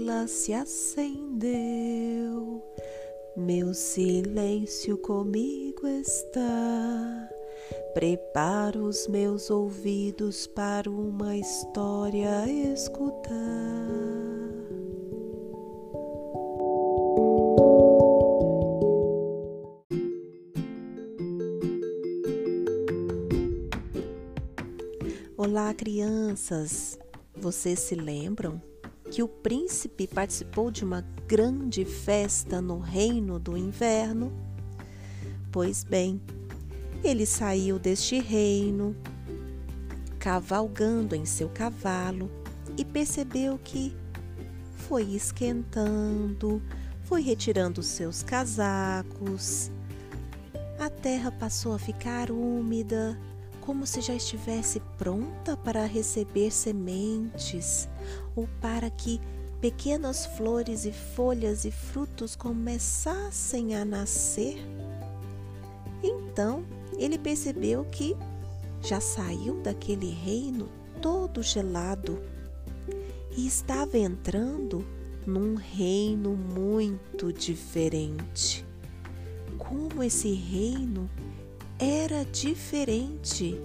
vela se acendeu. Meu silêncio comigo está. Preparo os meus ouvidos para uma história escutar. Olá, crianças! Vocês se lembram que o príncipe participou de uma grande festa no reino do inverno? Pois bem, ele saiu deste reino, cavalgando em seu cavalo, e percebeu que foi esquentando, foi retirando seus casacos. A terra passou a ficar úmida, como se já estivesse pronta para receber sementes ou para que pequenas flores e folhas e frutos começassem a nascer. Então ele percebeu que já saiu daquele reino todo gelado e estava entrando num reino muito diferente. Como esse reino era diferente.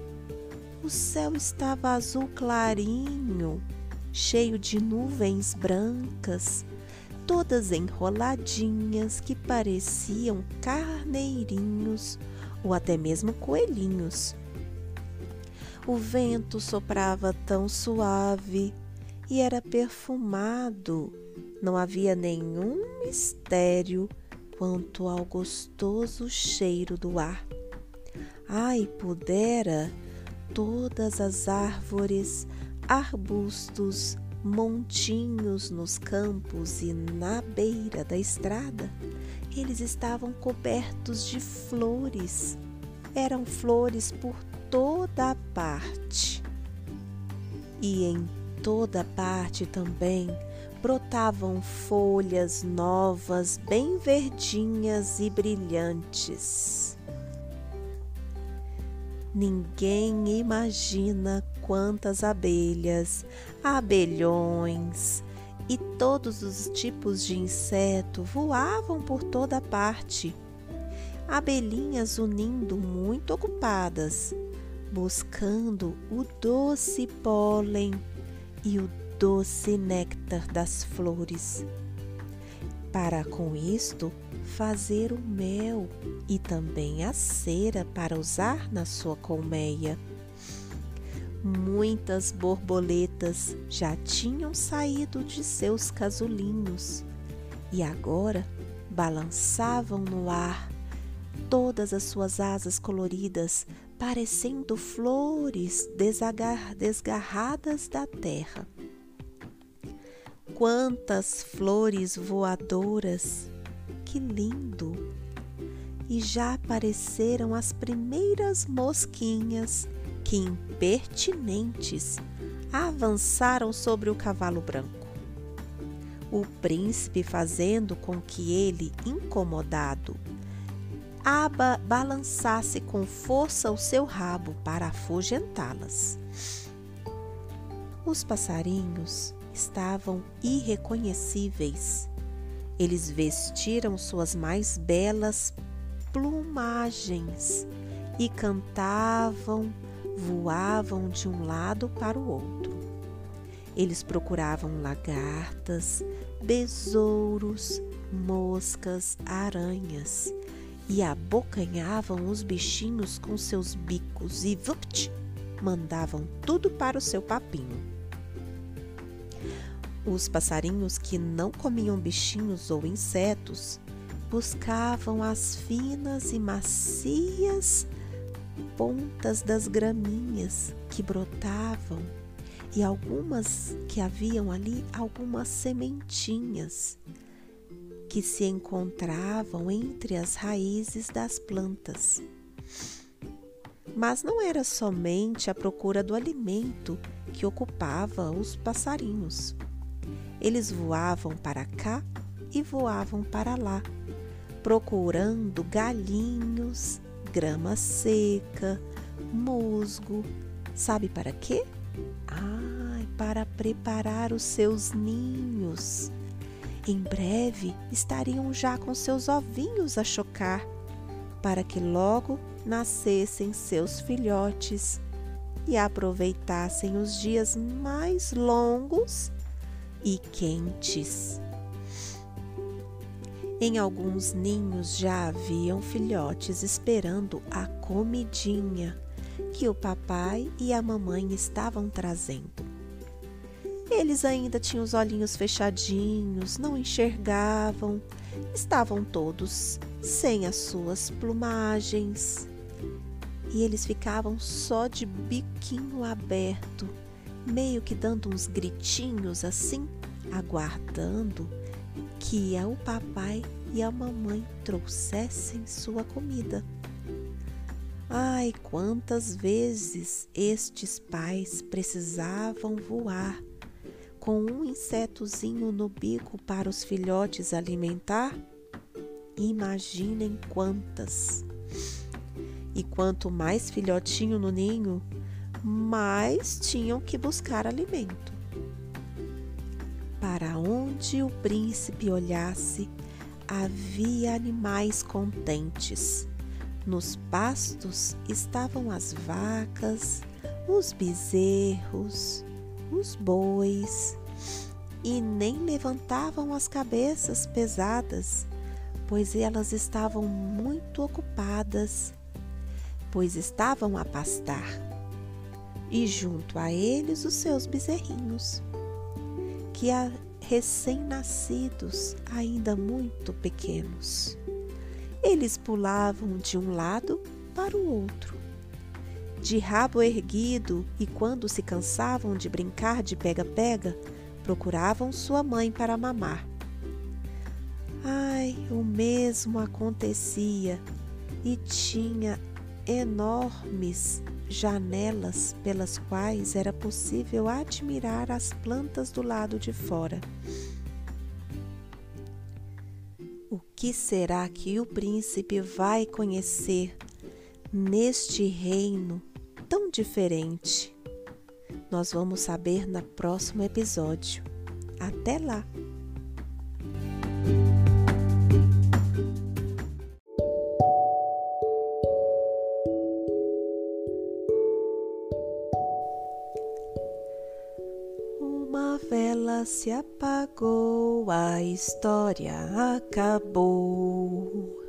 O céu estava azul clarinho, cheio de nuvens brancas, todas enroladinhas que pareciam carneirinhos ou até mesmo coelhinhos. O vento soprava tão suave e era perfumado. Não havia nenhum mistério quanto ao gostoso cheiro do ar. Ai, pudera todas as árvores, arbustos, montinhos nos campos e na beira da estrada, eles estavam cobertos de flores. Eram flores por toda a parte. E em toda parte também brotavam folhas novas, bem verdinhas e brilhantes. Ninguém imagina quantas abelhas, abelhões e todos os tipos de inseto voavam por toda parte. Abelhinhas unindo muito ocupadas, buscando o doce pólen e o doce néctar das flores. Para com isto fazer o mel e também a cera para usar na sua colmeia. Muitas borboletas já tinham saído de seus casulinhos e agora balançavam no ar, todas as suas asas coloridas parecendo flores desgarradas da terra. Quantas flores voadoras que lindo! E já apareceram as primeiras mosquinhas que, impertinentes, avançaram sobre o cavalo branco. O príncipe fazendo com que ele, incomodado, aba balançasse com força o seu rabo para afugentá-las. Os passarinhos estavam irreconhecíveis eles vestiram suas mais belas plumagens e cantavam, voavam de um lado para o outro. Eles procuravam lagartas, besouros, moscas, aranhas e abocanhavam os bichinhos com seus bicos e vupt, mandavam tudo para o seu papinho. Os passarinhos que não comiam bichinhos ou insetos buscavam as finas e macias pontas das graminhas que brotavam e algumas que haviam ali algumas sementinhas que se encontravam entre as raízes das plantas. Mas não era somente a procura do alimento que ocupava os passarinhos. Eles voavam para cá e voavam para lá, procurando galinhos, grama seca, musgo. Sabe para quê? Ah, para preparar os seus ninhos. Em breve estariam já com seus ovinhos a chocar, para que logo nascessem seus filhotes e aproveitassem os dias mais longos e quentes. Em alguns ninhos já haviam filhotes esperando a comidinha que o papai e a mamãe estavam trazendo. Eles ainda tinham os olhinhos fechadinhos, não enxergavam, estavam todos sem as suas plumagens. E eles ficavam só de biquinho aberto, meio que dando uns gritinhos assim, aguardando que o papai e a mamãe trouxessem sua comida. Ai, quantas vezes estes pais precisavam voar com um insetozinho no bico para os filhotes alimentar? Imaginem quantas! E quanto mais filhotinho no ninho, mais tinham que buscar alimento. Para onde o príncipe olhasse, havia animais contentes nos pastos estavam as vacas, os bezerros, os bois, e nem levantavam as cabeças pesadas, pois elas estavam muito ocupadas, pois estavam a pastar, e junto a eles os seus bezerrinhos, que recém-nascidos, ainda muito pequenos. Eles pulavam de um lado para o outro, de rabo erguido, e quando se cansavam de brincar de pega-pega, procuravam sua mãe para mamar. Ai, o mesmo acontecia e tinha enormes janelas pelas quais era possível admirar as plantas do lado de fora. O que será que o príncipe vai conhecer neste reino tão diferente? Nós vamos saber no próximo episódio. Até lá! Vela se apagou, a história acabou.